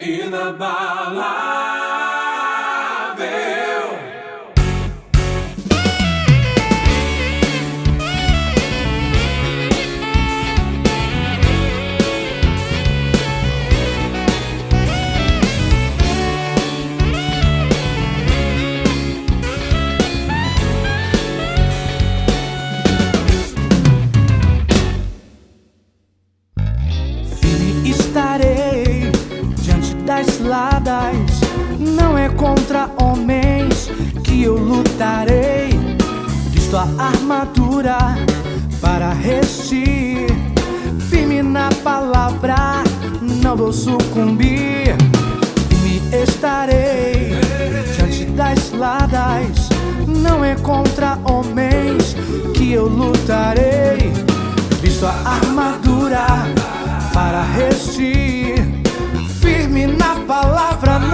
in the balance. homens que eu lutarei. Visto a armadura para resistir, firme na palavra, não vou sucumbir. Firme estarei diante das ladas. Não é contra homens que eu lutarei. Visto a armadura para resistir, firme na palavra.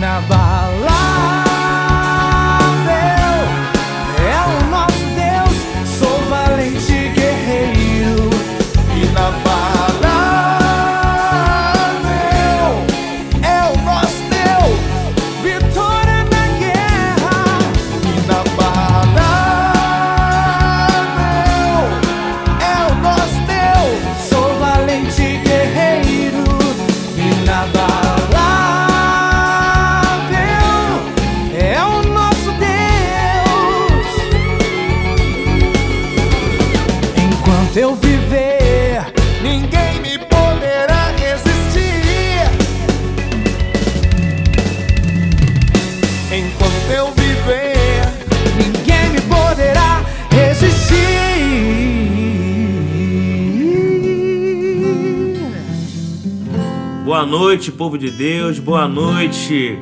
карнавала Povo de Deus, boa noite.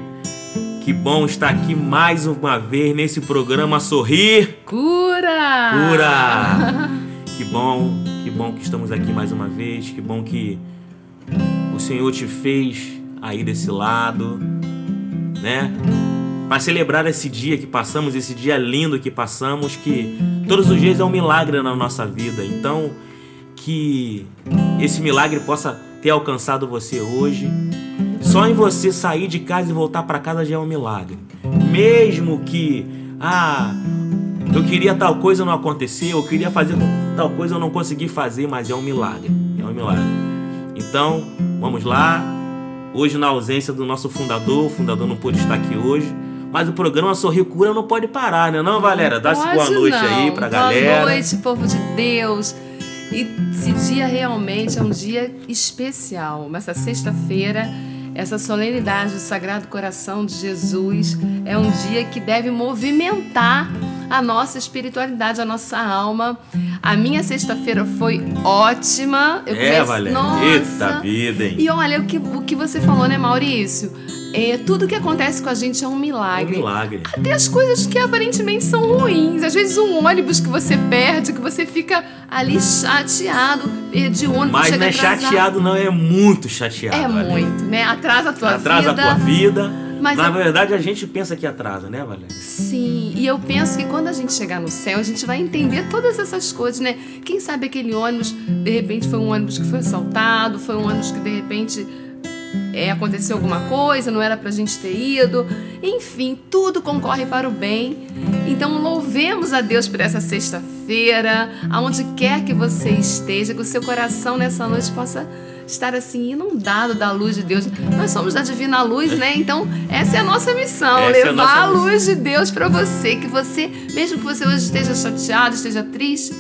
Que bom estar aqui mais uma vez nesse programa Sorrir Cura! Cura. Que bom, que bom que estamos aqui mais uma vez, que bom que o Senhor te fez aí desse lado, né? Para celebrar esse dia que passamos, esse dia lindo que passamos, que todos os dias é um milagre na nossa vida. Então, que esse milagre possa ter alcançado você hoje. Só em você sair de casa e voltar para casa já é um milagre. Mesmo que, ah, eu queria tal coisa não aconteceu, eu queria fazer tal coisa eu não consegui fazer, mas é um milagre. É um milagre. Então, vamos lá. Hoje, na ausência do nosso fundador, o fundador não pôde estar aqui hoje. Mas o programa Sorrir Cura não pode parar, né? Não, Valéria? Dá-se boa noite não. aí pra boa galera. Boa noite, povo de Deus. E esse dia realmente é um dia especial. Essa sexta-feira, essa solenidade do Sagrado Coração de Jesus é um dia que deve movimentar a nossa espiritualidade, a nossa alma. A minha sexta-feira foi ótima. Eu É, comecei- Valéria. Nossa. Eita vida, hein? E olha o que, o que você falou, né, Maurício? É, tudo que acontece com a gente é um É um milagre. milagre. Até as coisas que aparentemente são ruins. Às vezes um ônibus que você perde, que você fica ali chateado, perdi o ônibus, Mas não é atrasado. chateado, não, é muito chateado. É Valéria. muito, né? Atrasa a tua Atrasa vida. a tua vida. Mas Na é- verdade, a gente pensa que atrasa, né, Valéria? Sim, e eu penso que quando a gente chegar no céu, a gente vai entender todas essas coisas, né? Quem sabe aquele ônibus, de repente, foi um ônibus que foi assaltado, foi um ônibus que de repente é, aconteceu alguma coisa, não era pra gente ter ido. Enfim, tudo concorre para o bem. Então, louvemos a Deus por essa sexta-feira, aonde quer que você esteja, que o seu coração nessa noite possa estar assim inundado da luz de Deus. Nós somos da divina luz, né? Então, essa é a nossa missão, Essa é a levar nossa a luz de Deus para você, que você, mesmo que você hoje esteja chateado, esteja triste,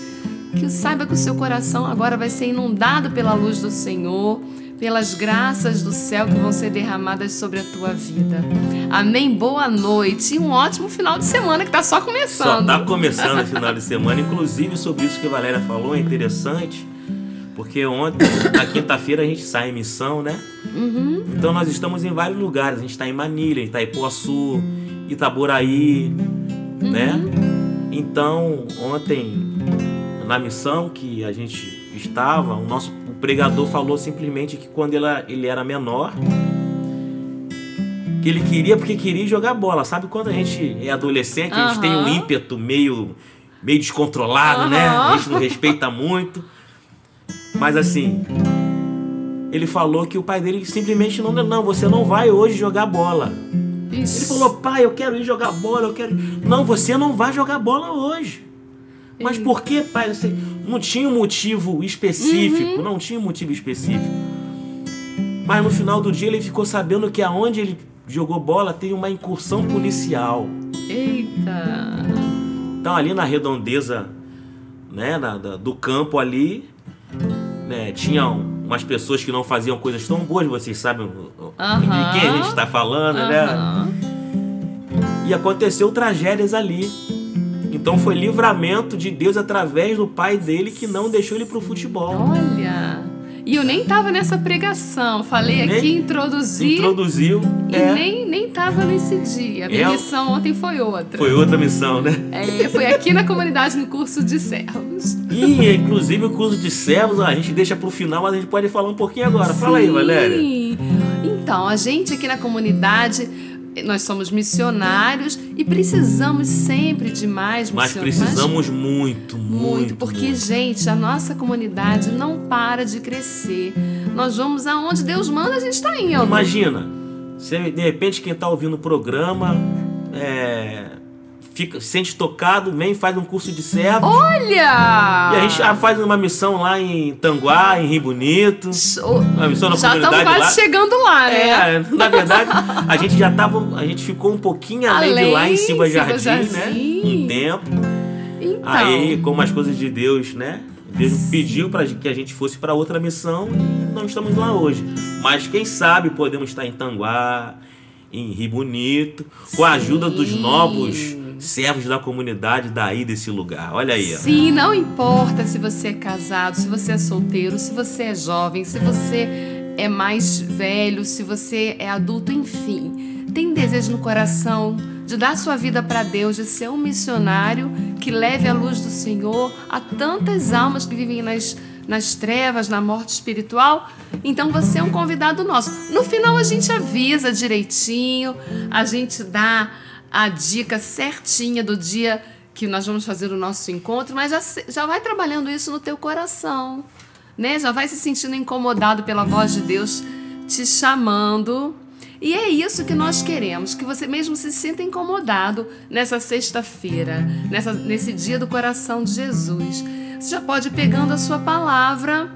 que saiba que o seu coração agora vai ser inundado pela luz do Senhor, pelas graças do céu que vão ser derramadas sobre a tua vida. Amém. Boa noite e um ótimo final de semana que tá só Só começando. tá começando esse final de semana. Inclusive, sobre isso que a Valéria falou, é interessante. Porque ontem, na quinta-feira, a gente sai em missão, né? Uhum. Então nós estamos em vários lugares. A gente está em Manilha, em Itaipuaçu, Itaboraí, né? Uhum. Então, ontem, na missão que a gente estava, o nosso o pregador falou simplesmente que quando ele, ele era menor, que ele queria porque queria jogar bola. Sabe quando a gente é adolescente, a gente tem um ímpeto meio, meio descontrolado, né? A gente não respeita muito. Mas assim, ele falou que o pai dele simplesmente não, não, você não vai hoje jogar bola. Ele Ixi. falou, pai, eu quero ir jogar bola, eu quero. Não, você não vai jogar bola hoje. Mas por que, pai? Você não tinha um motivo específico, não tinha um motivo específico. Mas no final do dia ele ficou sabendo que aonde ele jogou bola tem uma incursão policial. Eita. Então ali na redondeza, né, na- da- do campo ali, né, tinham umas pessoas que não faziam coisas tão boas, vocês sabem Aham. de quem a gente está falando, né? Aham. E aconteceu tragédias ali. Então foi livramento de Deus através do pai dele que não deixou ele pro futebol. Olha. E eu nem tava nessa pregação. Falei Nem aqui, introduzi. Introduziu. E é, nem, nem tava nesse dia. A minha É. missão ontem foi outra. Foi outra missão, né? É, foi aqui na comunidade no curso de servos. E inclusive o curso de servos a gente deixa pro final, mas a gente pode falar um pouquinho agora. Fala aí, Sim. Valéria. Então, a gente aqui na comunidade, nós somos missionários e precisamos sempre de mais Mas missionários. precisamos muito, muito. Muito, porque, muito. gente, a nossa comunidade não para de crescer. Nós vamos aonde Deus manda, a gente está indo. Imagina, de repente quem tá ouvindo o programa é, fica, se sente tocado, vem faz um curso de servos. Olha! E a gente já faz uma missão lá em Tanguá, em Rio Bonito. Uma missão na Já estamos quase lá. chegando lá, né? É, na verdade, a gente já tava. A gente ficou um pouquinho além, de lá em Além, Silva Jardim, né? Jardim. Um tempo. Então, Aí, como as coisas de Deus, né? Deus Sim. pediu para que a gente fosse para outra missão e não estamos lá hoje. Mas quem sabe podemos estar em Tanguá, em Rio Bonito, com a ajuda dos novos servos da comunidade daí desse lugar. Olha aí, ó. Sim, não importa se você é casado, se você é solteiro, se você é jovem, se você é mais velho, se você é adulto, enfim, tem desejo no coração de dar sua vida para Deus, de ser um missionário que leve a luz do Senhor a tantas almas que vivem nas, nas trevas, na morte espiritual, então você é um convidado nosso. No final a gente avisa direitinho, a gente dá a dica certinha do dia que nós vamos fazer o nosso encontro, mas já, já vai trabalhando isso no teu coração, né? Já vai se sentindo incomodado pela voz de Deus te chamando e é isso que nós queremos, que você mesmo se sinta incomodado nessa sexta-feira, nessa, nesse dia do coração de Jesus. Você já pode ir pegando a sua palavra.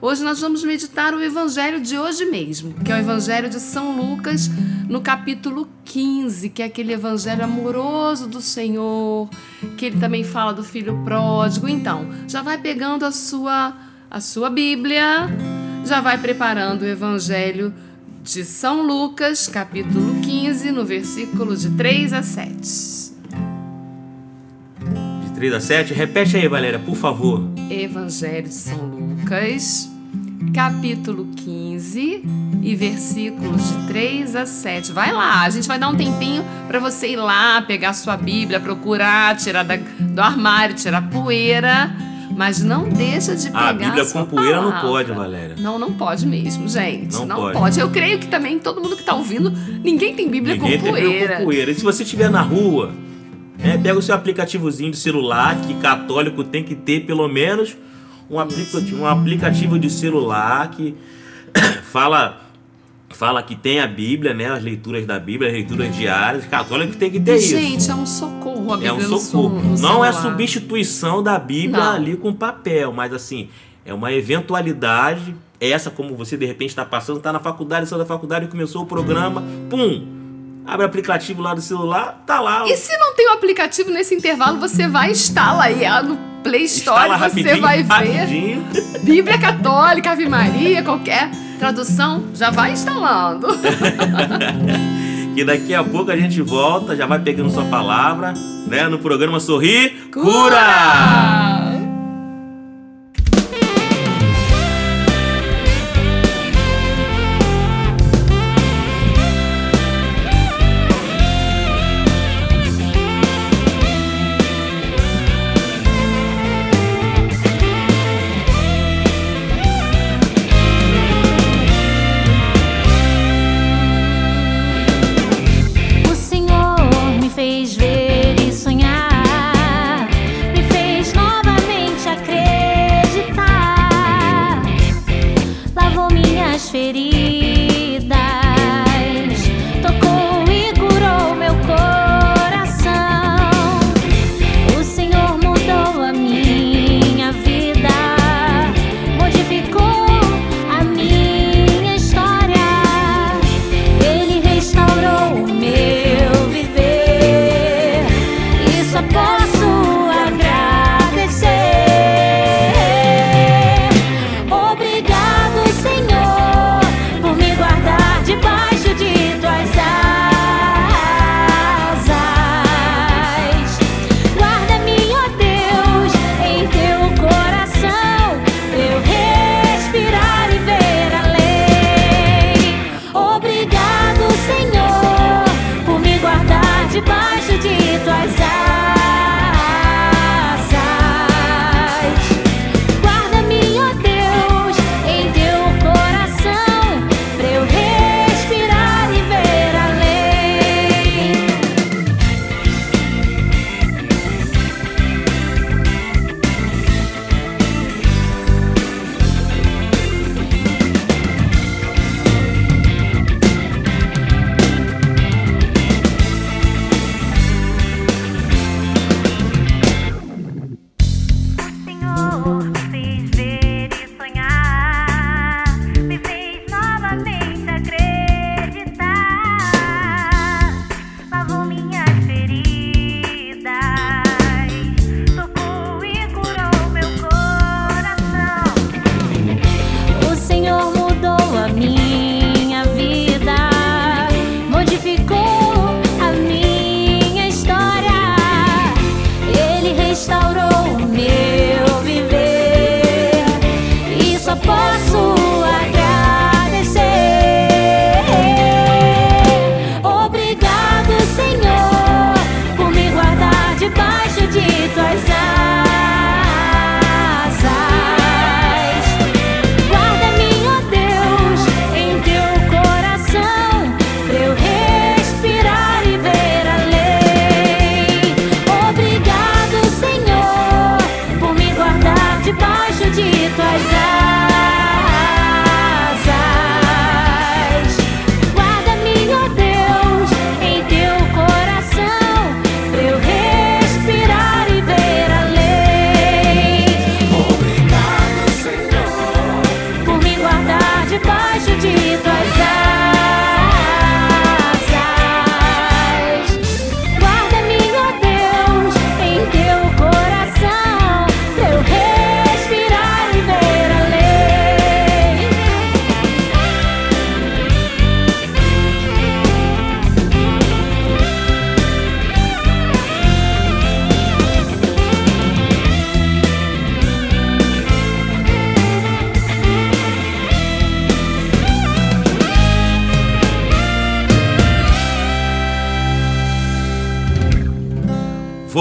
Hoje nós vamos meditar o evangelho de hoje mesmo, que é o evangelho de São Lucas, no capítulo 15, que é aquele evangelho amoroso do Senhor, que ele também fala do filho pródigo. Então, já vai pegando a sua a sua Bíblia, já vai preparando o evangelho de São Lucas, capítulo 15, no versículo de 3 a 7. De 3 a 7, repete aí, Valéria, por favor. Evangelho de São Lucas, capítulo 15 e versículos de 3 a 7. Vai lá, a gente vai dar um tempinho para você ir lá, pegar sua Bíblia, procurar, tirar da, do armário, tirar poeira mas não deixa de pegar. A Bíblia a com poeira palavra. não pode, Valéria. Não, não pode mesmo, gente. Não Não, pode. pode. Eu creio que também todo mundo que tá ouvindo, ninguém tem Bíblia Ninguém com tem Bíblia poeira. com poeira. E se você estiver na rua, né, pega o seu aplicativozinho de celular, que católico tem que ter pelo menos um aplicativo, um aplicativo de celular que fala fala que tem a Bíblia, né, as leituras da Bíblia, as leituras diárias. Católico tem que ter isso. Gente, é um socorro a Bíblia É um socorro. Não é celular. substituição da Bíblia Não. ali com papel, mas assim, é uma eventualidade. Essa, como você de repente está passando, está na faculdade, saiu da faculdade, começou o programa, pum! Abre o aplicativo lá do celular, tá lá. E se não tem o aplicativo nesse intervalo, você vai instala aí ah, no Play Store, instala você rapidinho, vai ver rapidinho. Bíblia Católica, Ave Maria, qualquer tradução, já vai instalando. que daqui a pouco a gente volta, já vai pegando sua palavra, né? No programa Sorrir Cura! Cura!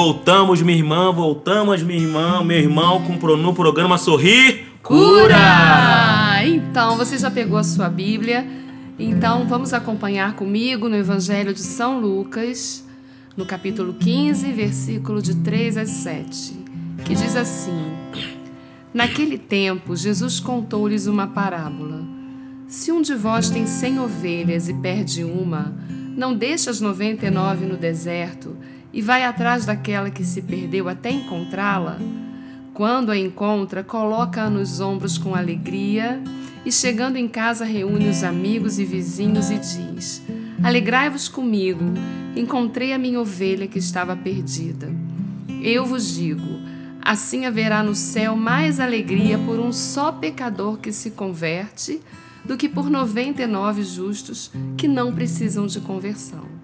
Voltamos, minha irmã, voltamos, minha irmã, meu irmão, com, no programa Sorrir Cura! Então, você já pegou a sua Bíblia? Então, vamos acompanhar comigo no Evangelho de São Lucas, no capítulo 15, versículo de 3 a 7, que diz assim: Naquele tempo, Jesus contou-lhes uma parábola. Se um de vós tem cem ovelhas e perde uma, não deixa as noventa e nove no deserto e vai atrás daquela que se perdeu até encontrá-la? Quando a encontra, coloca-a nos ombros com alegria e, chegando em casa, reúne os amigos e vizinhos e diz: Alegrai-vos comigo, encontrei a minha ovelha que estava perdida. Eu vos digo: assim haverá no céu mais alegria por um só pecador que se converte do que por 99 justos que não precisam de conversão.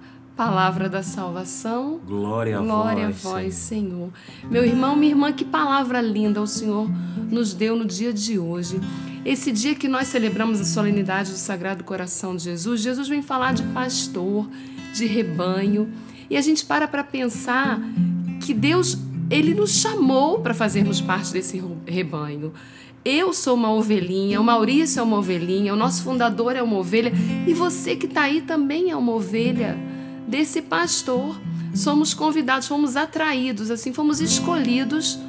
Palavra da salvação. Glória a Glória vós, a vós, Senhor. Meu irmão, minha irmã, que palavra linda o Senhor nos deu no dia de hoje. Esse dia que nós celebramos a solenidade do Sagrado Coração de Jesus, Jesus vem falar de pastor, de rebanho, e a gente para para pensar que Deus, ele nos chamou para fazermos parte desse rebanho. Eu sou uma ovelhinha, o Maurício é uma ovelhinha, o nosso fundador é uma ovelha, e você que está aí também é uma ovelha desse pastor. Somos convidados, fomos atraídos, assim, fomos escolhidos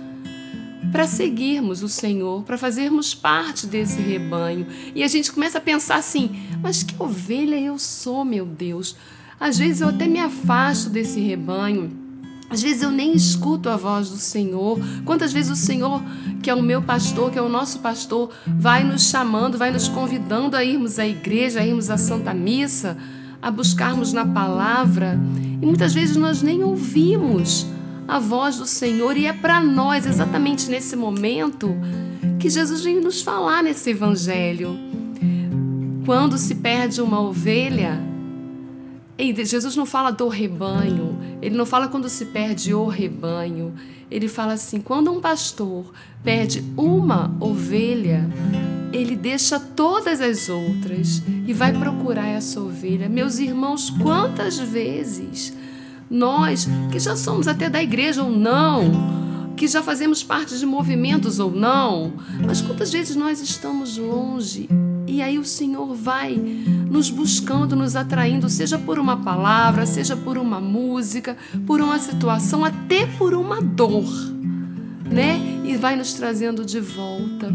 para seguirmos o Senhor, para fazermos parte desse rebanho. E a gente começa a pensar assim: mas que ovelha eu sou, meu Deus? Às vezes eu até me afasto desse rebanho. Às vezes eu nem escuto a voz do Senhor. Quantas vezes o Senhor, que é o meu pastor, que é o nosso pastor, vai nos chamando, vai nos convidando a irmos à igreja, a irmos à Santa Missa, a buscarmos na palavra. E muitas vezes nós nem ouvimos a voz do Senhor, e é para nós, exatamente nesse momento, que Jesus vem nos falar nesse evangelho. Quando se perde uma ovelha, Jesus não fala do rebanho, ele não fala quando se perde o rebanho, ele fala assim: quando um pastor perde uma ovelha, ele deixa todas as outras e vai procurar essa ovelha. Meus irmãos, quantas vezes nós, que já somos até da igreja ou não, que já fazemos parte de movimentos ou não, mas quantas vezes nós estamos longe e aí o Senhor vai nos buscando, nos atraindo, seja por uma palavra, seja por uma música, por uma situação, até por uma dor, né? E vai nos trazendo de volta.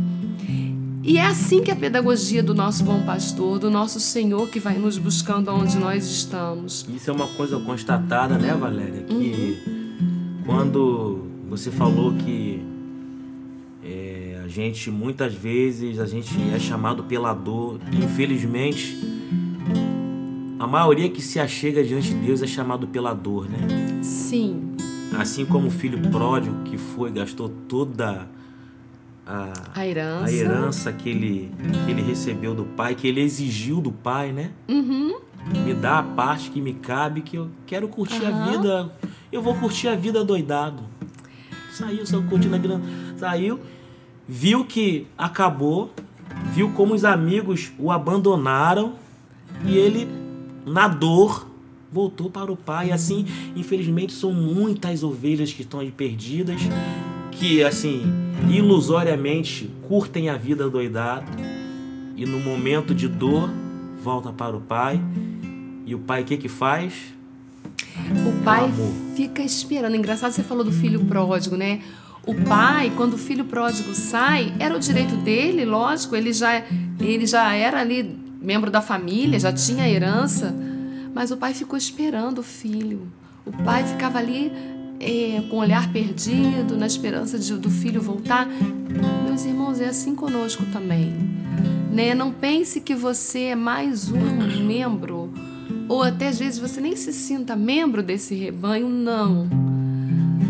E é assim que a pedagogia do nosso bom pastor, do nosso Senhor que vai nos buscando onde nós estamos. Isso é uma coisa constatada, né, Valéria? Que quando você falou que é, a gente muitas vezes a gente é chamado pela dor, infelizmente a maioria que se achega diante de Deus é chamado pela dor, né? Sim, Assim como o filho pródigo que foi gastou toda a, a herança. a herança que ele, que ele recebeu do pai, que ele exigiu do pai, né? Uhum. Me dá a parte que me cabe, que eu quero curtir a Aham. vida. Eu vou curtir a vida doidado. Saiu, saiu curtindo a vida. Saiu, viu que acabou, viu como os amigos o abandonaram e ele, na dor, voltou para o pai. E assim, infelizmente, são muitas ovelhas que estão aí perdidas, que assim, ilusoriamente curtem a vida doidado e no momento de dor volta para o pai. E o pai o que que faz? O pai amor. fica esperando. Engraçado você falou do filho pródigo, né? O pai, quando o filho pródigo sai, era o direito dele, lógico, ele já, ele já era ali membro da família, já tinha herança, mas o pai ficou esperando o filho. O pai ficava ali é, com o olhar perdido, na esperança de, do filho voltar. Meus irmãos, é assim conosco também. Né? Não pense que você é mais um membro ou até às vezes você nem se sinta membro desse rebanho, não.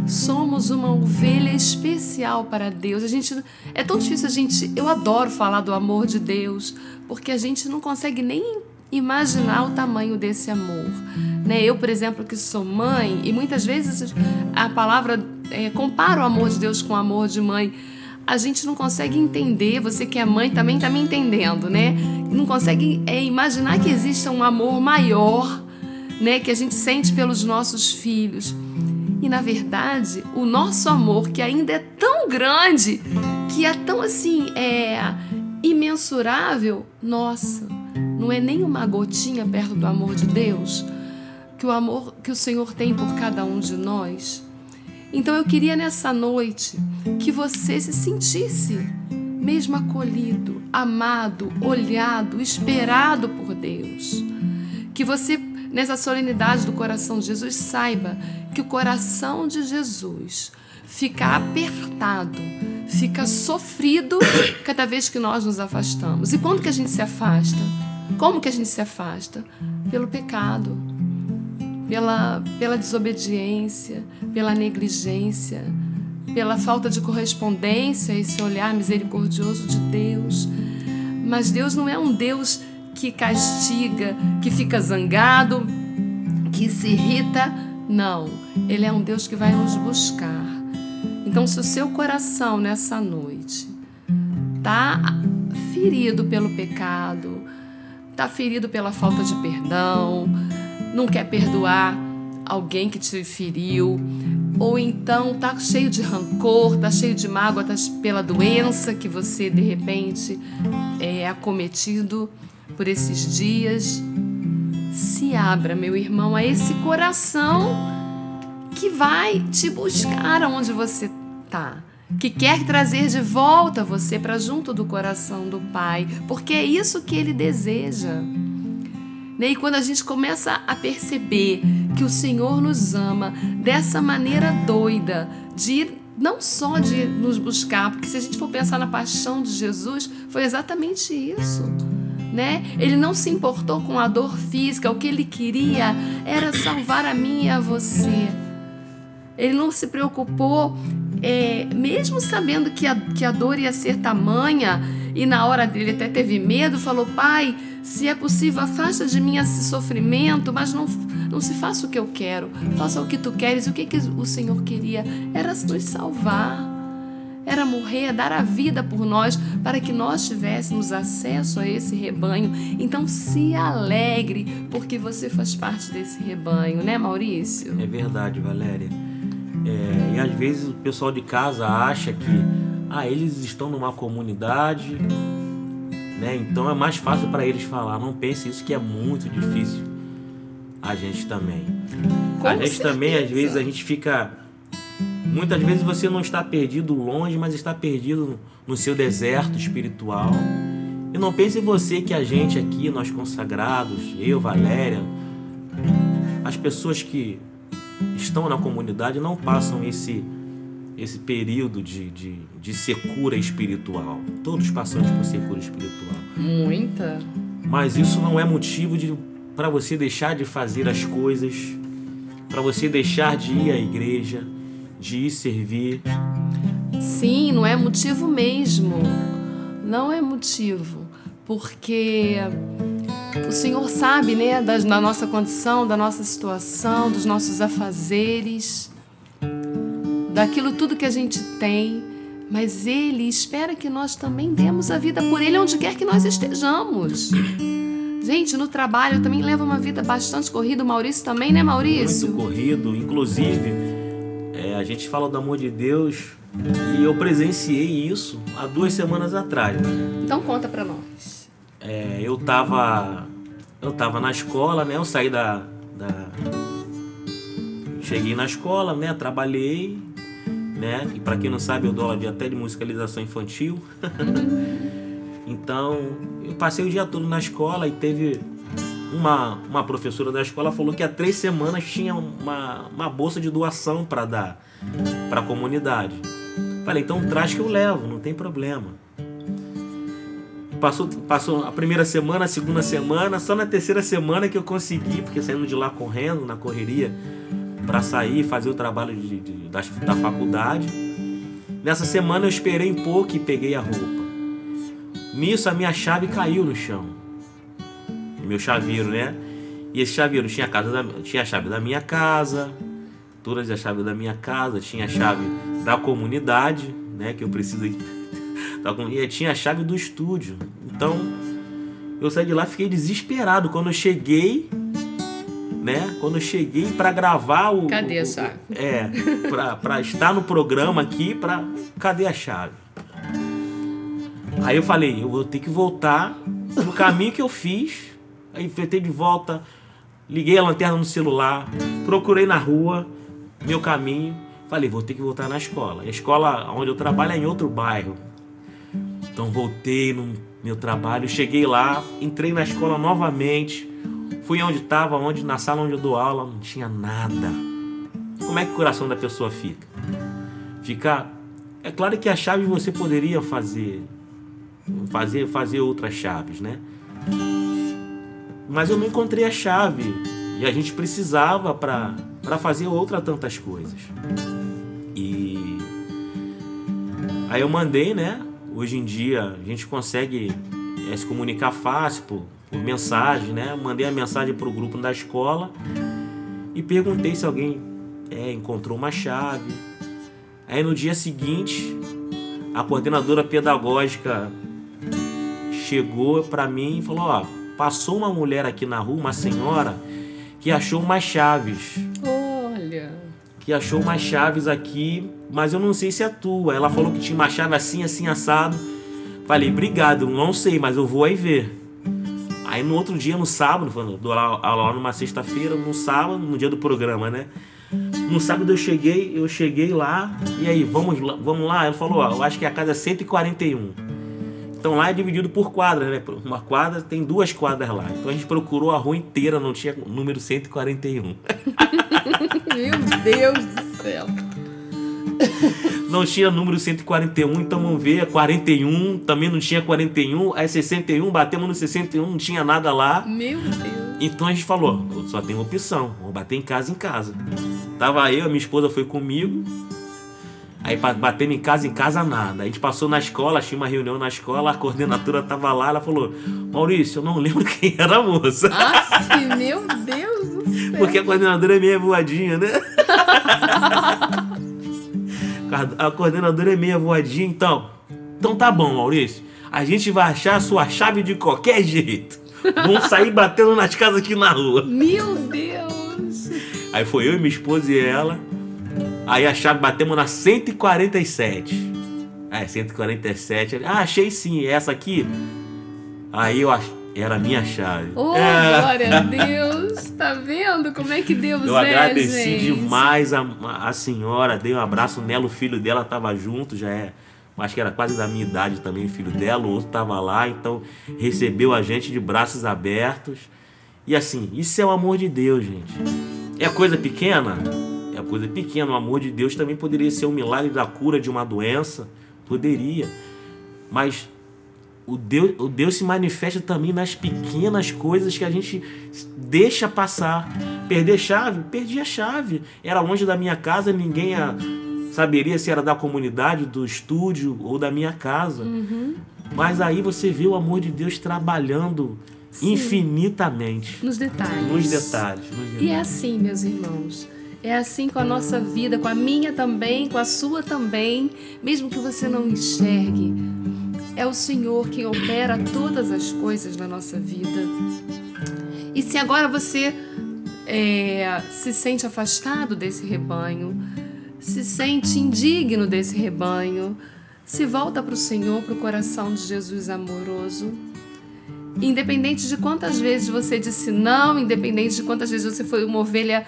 Somos uma ovelha especial para Deus. A gente é tão difícil a gente, eu adoro falar do amor de Deus, porque a gente não consegue nem imaginar o tamanho desse amor. Né? Eu, por exemplo, que sou mãe, e muitas vezes a palavra é, compara o amor de Deus com o amor de mãe. A gente não consegue entender, você que é mãe também está me entendendo, né? Não consegue é, imaginar que exista um amor maior, né? Que a gente sente pelos nossos filhos. E na verdade, o nosso amor, que ainda é tão grande, que é tão assim, é imensurável, nossa, não é nem uma gotinha perto do amor de Deus, que o amor que o Senhor tem por cada um de nós. Então eu queria nessa noite que você se sentisse mesmo acolhido, amado, olhado, esperado por Deus. Que você, nessa solenidade do coração de Jesus, saiba que o coração de Jesus fica apertado, fica sofrido cada vez que nós nos afastamos. E quando que a gente se afasta? Como que a gente se afasta? Pelo pecado, pela, pela desobediência, pela negligência, pela falta de correspondência a esse olhar misericordioso de Deus. Mas Deus não é um Deus que castiga, que fica zangado, que se irrita. Não, Ele é um Deus que vai nos buscar. Então, se o seu coração nessa noite está ferido pelo pecado, está ferido pela falta de perdão, não quer perdoar alguém que te feriu, ou então tá cheio de rancor, tá cheio de mágoa, tá pela doença que você de repente é acometido por esses dias. Se abra, meu irmão, a esse coração que vai te buscar aonde você tá, que quer trazer de volta você para junto do coração do Pai, porque é isso que ele deseja. Né? E quando a gente começa a perceber que o Senhor nos ama dessa maneira doida, de não só de nos buscar, porque se a gente for pensar na paixão de Jesus, foi exatamente isso. Né? Ele não se importou com a dor física, o que ele queria era salvar a mim e a você. Ele não se preocupou, é, mesmo sabendo que a, que a dor ia ser tamanha, e na hora dele até teve medo, falou: Pai, se é possível, afasta de mim esse sofrimento, mas não, não se faça o que eu quero, faça o que tu queres. O que, que o Senhor queria? Era nos salvar, era morrer, dar a vida por nós, para que nós tivéssemos acesso a esse rebanho. Então se alegre, porque você faz parte desse rebanho, né, Maurício? É verdade, Valéria. É, e às vezes o pessoal de casa acha que ah, eles estão numa comunidade né? Então é mais fácil para eles falar. Não pense isso que é muito difícil. A gente também. Com a gente certeza. também, às vezes, a gente fica. Muitas vezes você não está perdido longe, mas está perdido no seu deserto espiritual. E não pense você que a gente aqui, nós consagrados, eu, Valéria, as pessoas que estão na comunidade não passam esse esse período de, de, de secura espiritual. Todos passamos por secura espiritual. Muita. Mas isso não é motivo de para você deixar de fazer as coisas, para você deixar de ir à igreja, de ir servir. Sim, não é motivo mesmo. Não é motivo. Porque o Senhor sabe, né, da, da nossa condição, da nossa situação, dos nossos afazeres, daquilo tudo que a gente tem. Mas Ele espera que nós também demos a vida por Ele onde quer que nós estejamos. Gente, no trabalho eu também levo uma vida bastante corrida. O Maurício também, né, Maurício? Muito corrido. Inclusive, é, a gente fala do amor de Deus e eu presenciei isso há duas semanas atrás. Então conta pra nós. É, eu tava eu tava na escola, né? Eu saí da, da cheguei na escola, né? Trabalhei, né? E para quem não sabe, eu dou aula de até de musicalização infantil. então, eu passei o dia todo na escola e teve uma, uma professora da escola falou que há três semanas tinha uma, uma bolsa de doação para dar para a comunidade. Falei, então traz que eu levo, não tem problema. Passou, passou a primeira semana, a segunda semana, só na terceira semana que eu consegui, porque saindo de lá correndo, na correria, para sair fazer o trabalho de, de, da, da faculdade. Nessa semana eu esperei um pouco e peguei a roupa. Nisso a minha chave caiu no chão. Meu chaveiro, né? E esse chaveiro tinha a, casa da, tinha a chave da minha casa, todas as chaves da minha casa, tinha a chave da comunidade, né? Que eu preciso e tinha a chave do estúdio. Então eu saí de lá fiquei desesperado quando eu cheguei né? Quando eu cheguei para gravar o. Cadê a o- chave? É, pra, pra estar no programa aqui, pra. Cadê a chave? Aí eu falei, eu vou ter que voltar no caminho que eu fiz. Aí enfrentei de volta, liguei a lanterna no celular, procurei na rua, meu caminho. Falei, vou ter que voltar na escola. A escola onde eu trabalho é em outro bairro. Então voltei no meu trabalho, cheguei lá, entrei na escola novamente, fui onde estava, onde na sala onde eu dou aula, não tinha nada. Como é que o coração da pessoa fica? Fica. É claro que a chave você poderia fazer, fazer, fazer outras chaves, né? Mas eu não encontrei a chave e a gente precisava para para fazer outras tantas coisas. E aí eu mandei, né? Hoje em dia a gente consegue é, se comunicar fácil por, por mensagem, né? Mandei a mensagem para o grupo da escola e perguntei se alguém é, encontrou uma chave. Aí no dia seguinte, a coordenadora pedagógica chegou para mim e falou: Ó, passou uma mulher aqui na rua, uma senhora, que achou umas chaves Olha. que achou umas chaves aqui, mas eu não sei se é tua. Ela falou que tinha uma chave assim, assim, assado. Falei, obrigado, não sei, mas eu vou aí ver. Aí no outro dia, no sábado, dou aula numa sexta-feira, no sábado, no dia do programa, né? No sábado eu cheguei, eu cheguei lá, e aí, vamos lá, vamos lá? Ela falou, ó, eu acho que a casa é 141. Então lá é dividido por quadras, né? Uma quadra tem duas quadras lá. Então a gente procurou a rua inteira, não tinha número 141. Meu Deus do céu. Não tinha número 141, então vamos ver, 41, também não tinha 41, aí 61, batemos no 61, não tinha nada lá. Meu Deus. Então a gente falou, só tem uma opção, vamos bater em casa em casa. Tava eu, a minha esposa foi comigo. Aí batemos em casa em casa nada. A gente passou na escola, tinha uma reunião na escola, a coordenadora tava lá, ela falou: "Maurício, eu não lembro quem era a moça". Aff, meu Deus do céu. Porque a coordenadora é meio voadinha, né? A coordenadora é meio voadinha, então. Então tá bom, Maurício. A gente vai achar a sua chave de qualquer jeito. Vamos sair batendo nas casas aqui na rua. Meu Deus. Aí foi eu e minha esposa e ela. Aí a chave batemos na 147. É, 147. Ele, Ah, achei sim, é essa aqui. Aí eu ach... era a minha chave. Oh, É. glória a Deus. Tá vendo como é que Deus Eu é, agradeci gente? demais a, a senhora, dei um abraço nela, o filho dela tava junto, já é, acho que era quase da minha idade também, o filho dela, o outro tava lá, então recebeu a gente de braços abertos. E assim, isso é o amor de Deus, gente. É coisa pequena? É coisa pequena. O amor de Deus também poderia ser um milagre da cura de uma doença, poderia. Mas o Deus, o Deus se manifesta também nas pequenas coisas que a gente deixa passar. Perder chave? Perdi a chave. Era longe da minha casa, ninguém a- saberia se era da comunidade, do estúdio ou da minha casa. Mas aí você vê o amor de Deus trabalhando infinitamente Nos detalhes. nos detalhes. nos E é detalhes. assim, meus irmãos. É assim com a nossa vida, com a minha também, com a sua também, mesmo que você não enxergue. É o Senhor quem opera todas as coisas na nossa vida. E se agora você é, se sente afastado desse rebanho, se sente indigno desse rebanho, se volta para o Senhor, para o coração de Jesus amoroso. Independente de quantas vezes você disse não, independente de quantas vezes você foi uma ovelha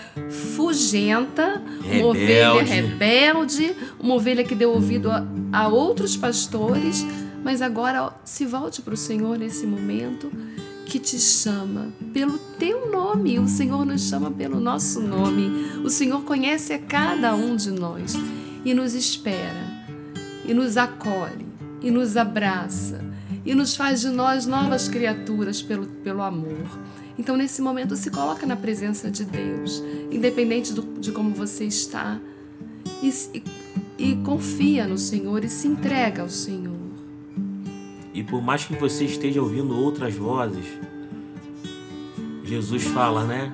fugenta, uma ovelha Rebelde. rebelde, uma ovelha que deu ouvido a, a outros pastores, mas agora se volte para o Senhor nesse momento que te chama pelo teu nome. O Senhor nos chama pelo nosso nome. O Senhor conhece a cada um de nós e nos espera, e nos acolhe, e nos abraça, e nos faz de nós novas criaturas pelo, pelo amor. Então, nesse momento, se coloca na presença de Deus, independente do- de como você está, e, se- e confia no Senhor e se entrega ao Senhor. E por mais que você esteja ouvindo outras vozes, Jesus fala, né?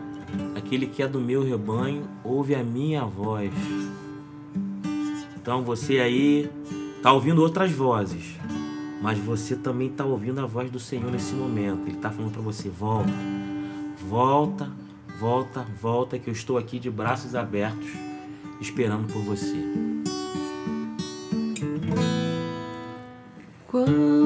Aquele que é do meu rebanho ouve a minha voz. Então você aí tá ouvindo outras vozes, mas você também tá ouvindo a voz do Senhor nesse momento. Ele tá falando para você: volta, volta, volta, volta que eu estou aqui de braços abertos esperando por você. Quanto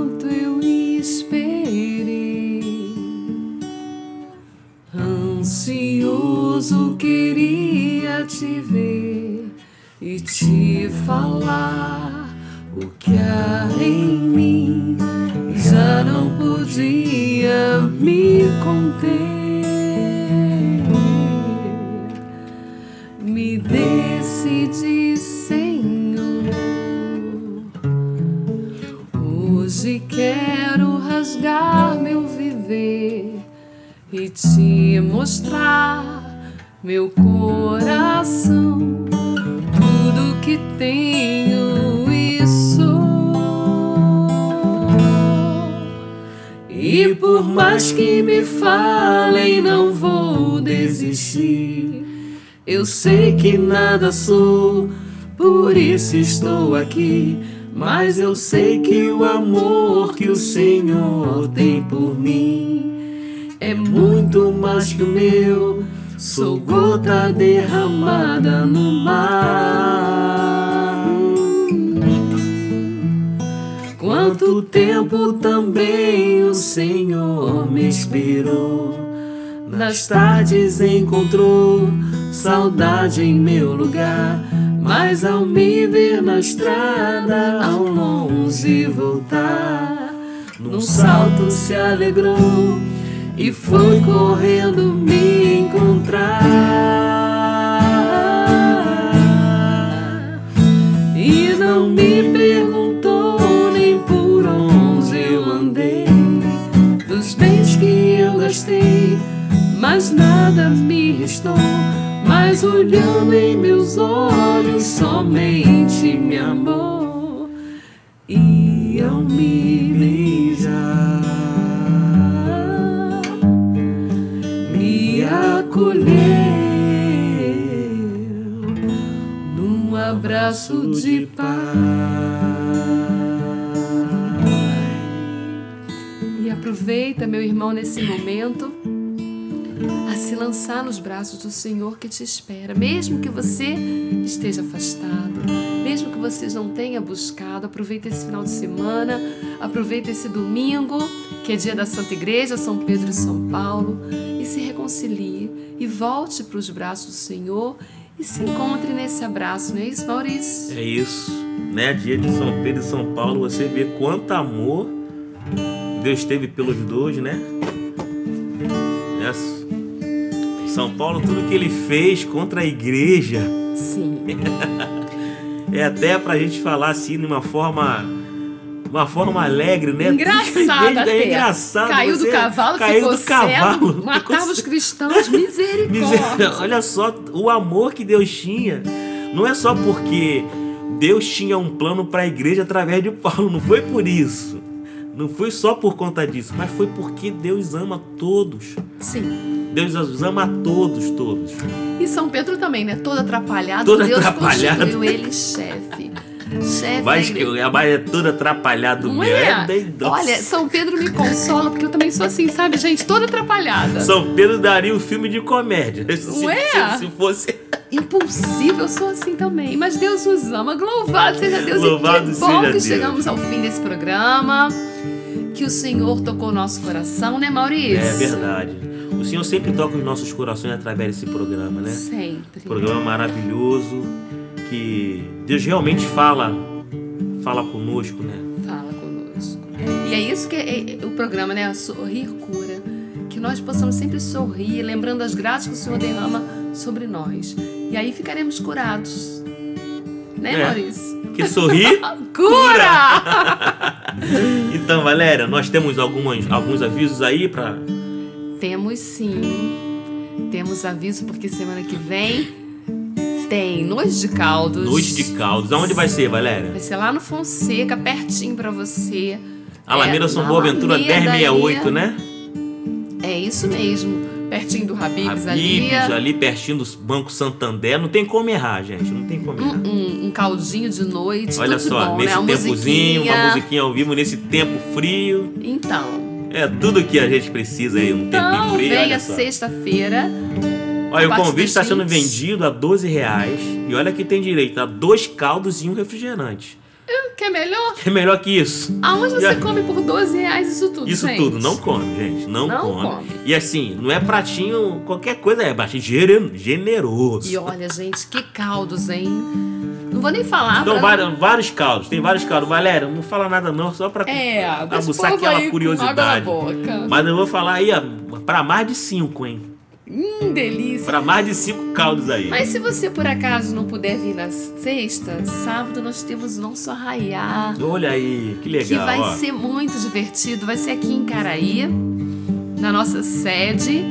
queria te ver e te falar o que há em mim já não podia me conter. Me decidi, Senhor. Hoje quero rasgar meu viver e te mostrar meu coração, tudo que tenho e sou. E por mais que me falem, não vou desistir. Eu sei que nada sou, por isso estou aqui. Mas eu sei que o amor que o Senhor tem por mim é muito mais que o meu. Sou gota derramada no mar. Quanto tempo também o Senhor me esperou. Nas tardes encontrou saudade em meu lugar. Mas ao me ver na estrada, ao longe voltar, num salto se alegrou e foi correndo me encontrar. E não me perguntou nem por onde eu andei, dos bens que eu gastei, mas nada me restou. Mas olhando em meus olhos, somente me amou. E ao me nesse momento a se lançar nos braços do Senhor que te espera, mesmo que você esteja afastado, mesmo que você não tenha buscado. Aproveita esse final de semana, aproveita esse domingo, que é dia da Santa Igreja, São Pedro e São Paulo, e se reconcilie e volte para os braços do Senhor e se encontre nesse abraço, não é isso, Maurício? É isso, né? Dia de São Pedro e São Paulo, você vê quanto amor Deus teve pelos dois, né? Yes. São Paulo, tudo que ele fez contra a igreja, Sim. é até pra gente falar assim, de uma forma. Uma forma alegre, né? Engraçada É até. engraçado. Caiu do cavalo, caiu ficou do cavalo. cego, matava os cristãos, misericórdia. Miser- Olha só o amor que Deus tinha. Não é só porque Deus tinha um plano para a igreja através de Paulo. Não foi por isso. Não foi só por conta disso, mas foi porque Deus ama todos. Sim. Deus os ama a todos, todos. E São Pedro também, né? Todo atrapalhado. Todo Deus atrapalhado. constituiu ele chefe. Chefe da igreja. que a Bahia é toda atrapalhada Não meu. é? bem. Olha, São Pedro me consola, porque eu também sou assim, sabe, gente? Toda atrapalhada. São Pedro daria um filme de comédia. Se, Ué? se- se fosse. Impulsiva, eu sou assim também. Mas Deus nos ama. Louvado seja Deus. Louvado e que bom que Deus. chegamos ao fim desse programa. Que o Senhor tocou nosso coração, né, Maurício? É verdade. O Senhor sempre toca os nossos corações através desse programa, né? Sempre. programa maravilhoso que Deus realmente fala fala conosco, né? Fala conosco. E é isso que é, é o programa, né? Sorrir cura. Que nós possamos sempre sorrir, lembrando as graças que o Senhor derrama sobre nós. E aí ficaremos curados. Né, É. Maurício? Que sorrir. Cura! então, Valéria, nós temos algumas, alguns avisos aí para Temos sim. Temos aviso porque semana que vem tem Noite de Caldos. Noite de Caldos. Aonde vai ser, Valéria? Vai ser lá no Fonseca, pertinho pra você. Alameda É, São Boaventura Alameda 1068, aí. né? É isso mesmo. Pertinho do Habibs ali. Habibs, ali pertinho do Banco Santander. Não tem como errar, gente. Não tem como errar. Um, um caldinho de noite. Olha só, bom, nesse né? Uma tempozinho, musiquinha. uma musiquinha ao vivo, nesse tempo frio. Então, É tudo que a gente precisa aí, um tempinho então frio. venha olha só. sexta-feira Olha, A o convite está sendo 20. vendido a 12 reais. E olha que tem direito a dois caldos e um refrigerante. Quer melhor? É melhor que isso. Aonde você come por 12 reais isso tudo, Isso gente? tudo, não come, gente. Não, Não come. come. E assim, não é pratinho, qualquer coisa, é pratinho gere- generoso. E olha, gente, que caldos, hein? Não vou nem falar. Então, pra- vários, vários caldos, tem vários caldos. Valéria, não fala nada não, só pra É, aguçar aquela curiosidade. Mas eu vou falar aí, ó, pra mais de cinco, hein? Hum, delícia. Pra mais de cinco caldos aí. Mas se você por acaso não puder vir na sexta, sábado nós temos o nosso arraiar. Olha aí, que legal, que vai ó. ser muito divertido. Vai ser aqui em Caraí, na nossa sede,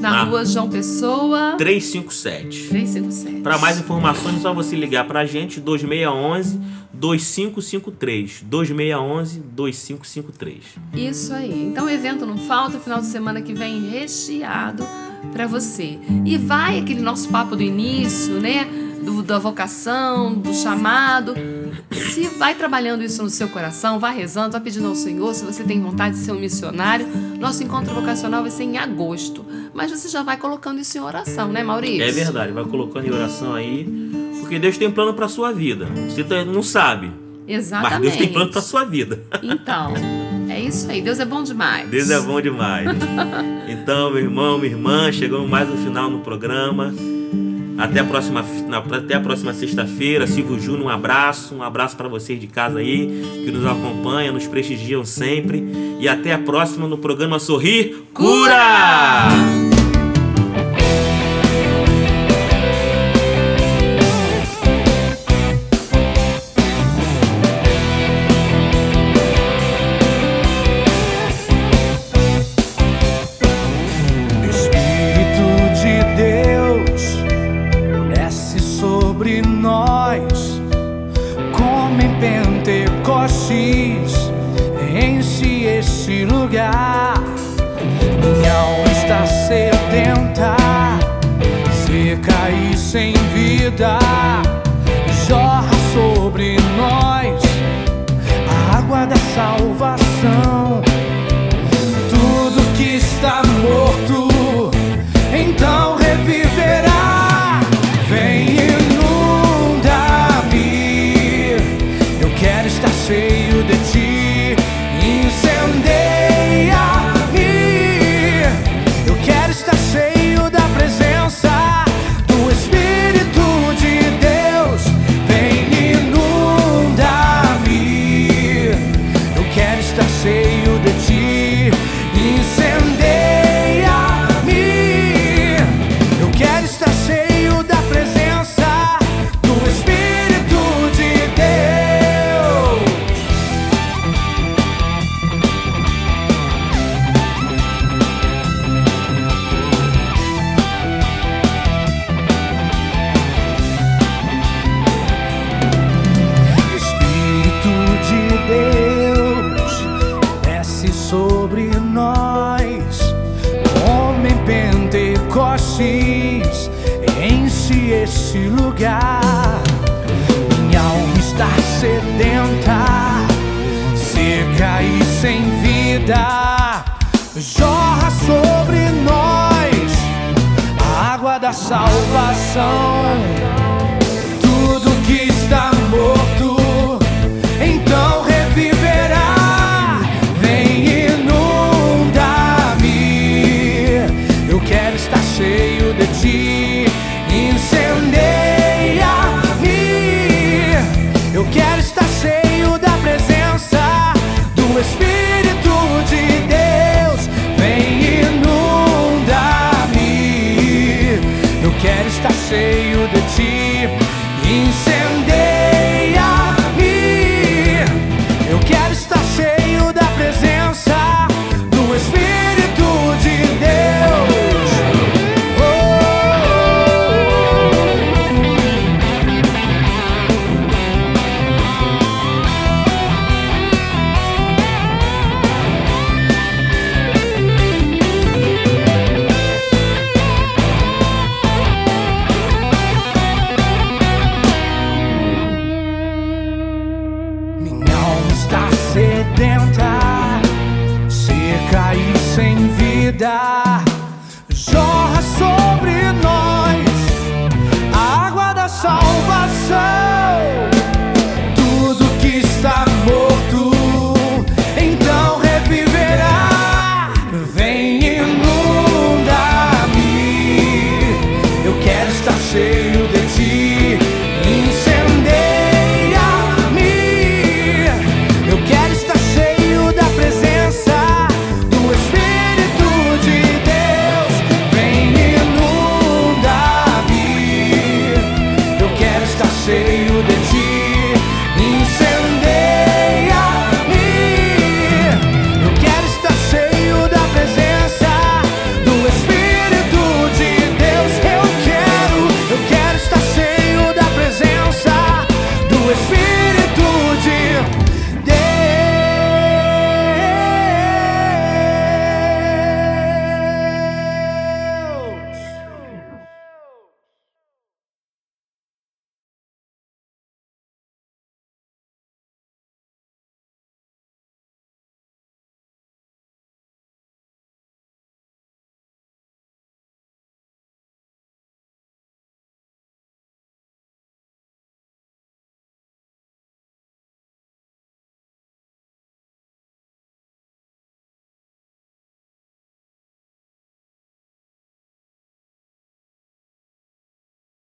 na Ah. rua João Pessoa, 357. 357. Para mais informações é só você ligar pra gente 2611 2553. 2611 2553. Isso aí. Então o evento não falta, final de semana que vem recheado pra você. E vai aquele nosso papo do início, né? Do, da vocação, do chamado. Se vai trabalhando isso no seu coração, vai rezando, vai pedindo ao Senhor, se você tem vontade de ser um missionário, nosso encontro vocacional vai ser em agosto. Mas você já vai colocando isso em oração, né, Maurício? É verdade, vai colocando em oração aí, porque Deus tem plano pra sua vida. Você tá- não sabe, Exatamente. mas Deus tem plano pra sua vida. Então, é isso aí. Deus é bom demais. Deus é bom demais. Então, meu irmão, minha irmã, chegamos mais no final no programa. Até a próxima, até a próxima sexta-feira. Silvio Júnior, um abraço. Um abraço para vocês de casa aí, que nos acompanham, nos prestigiam sempre. E até a próxima no programa Sorrir Cura! Espírito